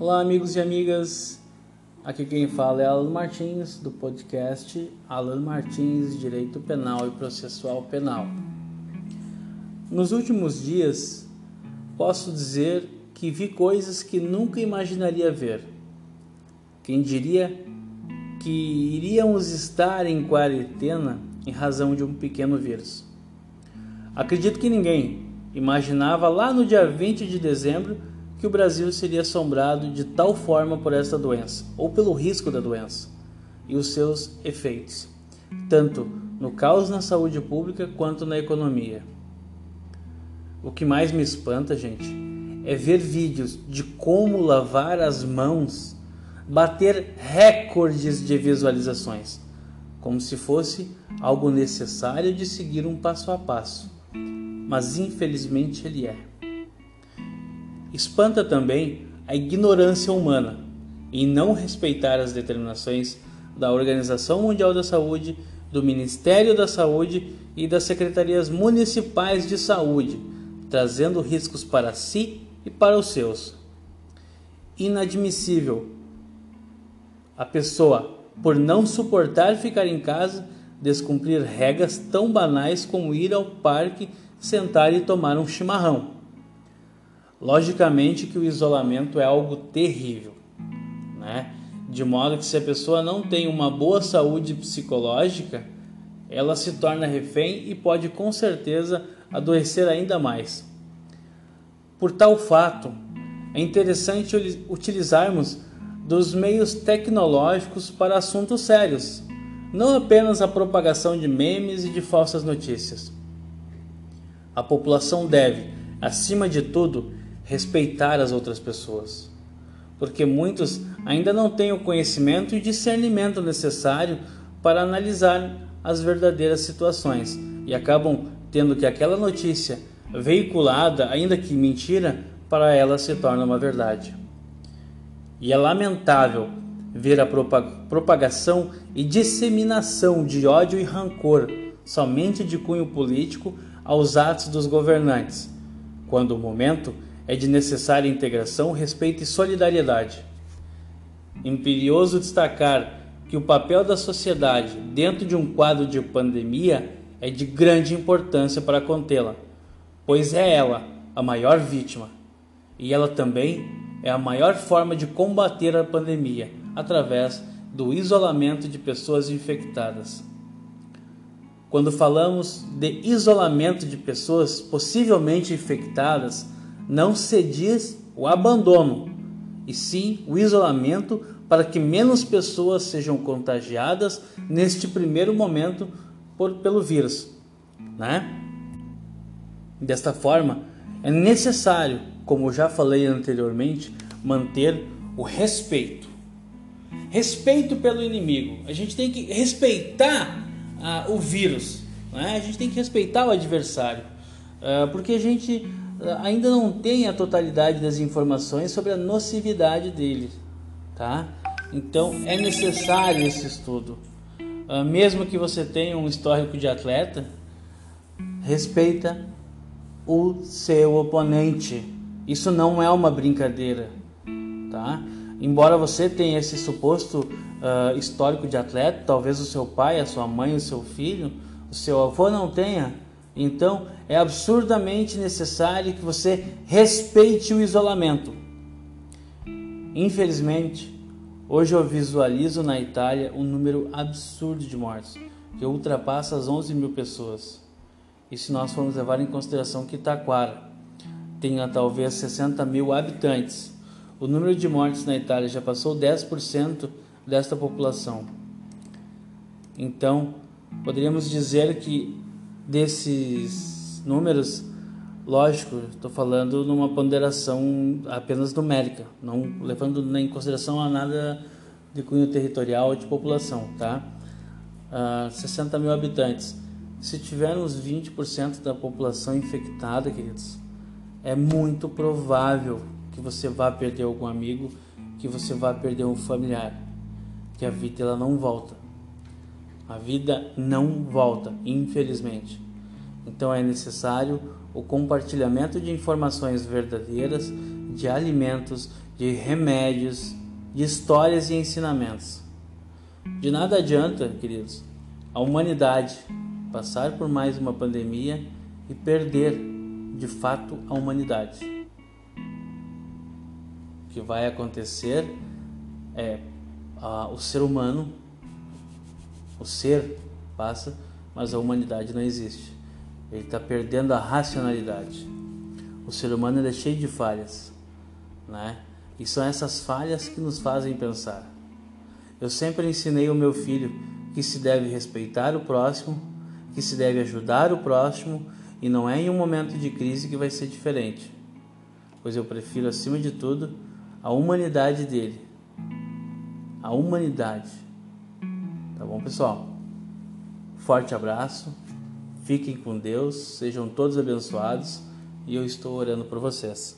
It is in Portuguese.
Olá, amigos e amigas. Aqui quem fala é Alan Martins, do podcast Alan Martins Direito Penal e Processual Penal. Nos últimos dias, posso dizer que vi coisas que nunca imaginaria ver. Quem diria que iríamos estar em quarentena em razão de um pequeno vírus? Acredito que ninguém imaginava lá no dia 20 de dezembro que o Brasil seria assombrado de tal forma por esta doença, ou pelo risco da doença e os seus efeitos, tanto no caos na saúde pública quanto na economia. O que mais me espanta, gente, é ver vídeos de como lavar as mãos bater recordes de visualizações, como se fosse algo necessário de seguir um passo a passo. Mas infelizmente ele é. Espanta também a ignorância humana em não respeitar as determinações da Organização Mundial da Saúde, do Ministério da Saúde e das secretarias municipais de saúde, trazendo riscos para si e para os seus. Inadmissível a pessoa, por não suportar ficar em casa, descumprir regras tão banais como ir ao parque, sentar e tomar um chimarrão. Logicamente que o isolamento é algo terrível, né? De modo que se a pessoa não tem uma boa saúde psicológica, ela se torna refém e pode com certeza adoecer ainda mais. Por tal fato, é interessante utilizarmos dos meios tecnológicos para assuntos sérios, não apenas a propagação de memes e de falsas notícias. A população deve, acima de tudo, respeitar as outras pessoas, porque muitos ainda não têm o conhecimento e discernimento necessário para analisar as verdadeiras situações e acabam tendo que aquela notícia veiculada, ainda que mentira, para ela se torna uma verdade. E é lamentável ver a propagação e disseminação de ódio e rancor somente de cunho político aos atos dos governantes, quando o momento é de necessária integração, respeito e solidariedade. Imperioso destacar que o papel da sociedade dentro de um quadro de pandemia é de grande importância para contê-la, pois é ela a maior vítima e ela também é a maior forma de combater a pandemia através do isolamento de pessoas infectadas. Quando falamos de isolamento de pessoas possivelmente infectadas, não se diz o abandono, e sim o isolamento para que menos pessoas sejam contagiadas neste primeiro momento por, pelo vírus. Né? Desta forma, é necessário, como já falei anteriormente, manter o respeito. Respeito pelo inimigo. A gente tem que respeitar ah, o vírus. Né? A gente tem que respeitar o adversário. Ah, porque a gente ainda não tem a totalidade das informações sobre a nocividade dele, tá? Então é necessário esse estudo. Uh, mesmo que você tenha um histórico de atleta, respeita o seu oponente. Isso não é uma brincadeira, tá? Embora você tenha esse suposto uh, histórico de atleta, talvez o seu pai, a sua mãe, o seu filho, o seu avô não tenha, então é absurdamente necessário que você respeite o isolamento. Infelizmente, hoje eu visualizo na Itália um número absurdo de mortes, que ultrapassa as 11 mil pessoas. E se nós formos levar em consideração que Taquara tenha talvez 60 mil habitantes, o número de mortes na Itália já passou 10% desta população. Então, poderíamos dizer que desses números, lógico, estou falando numa ponderação apenas numérica, não levando em consideração a nada de cunho territorial de população, tá? Uh, ah, 60 mil habitantes. Se tivermos 20% da população infectada, queridos, é muito provável que você vá perder algum amigo, que você vá perder um familiar, que a vida ela não volta. A vida não volta, infelizmente. Então é necessário o compartilhamento de informações verdadeiras de alimentos, de remédios, de histórias e ensinamentos. De nada adianta, queridos, a humanidade passar por mais uma pandemia e perder de fato a humanidade. O que vai acontecer é a, o ser humano, o ser passa, mas a humanidade não existe. Ele está perdendo a racionalidade. O ser humano é cheio de falhas, né? E são essas falhas que nos fazem pensar. Eu sempre ensinei ao meu filho que se deve respeitar o próximo, que se deve ajudar o próximo e não é em um momento de crise que vai ser diferente. Pois eu prefiro acima de tudo a humanidade dele. A humanidade. Bom, pessoal? Forte abraço. Fiquem com Deus, sejam todos abençoados e eu estou orando por vocês.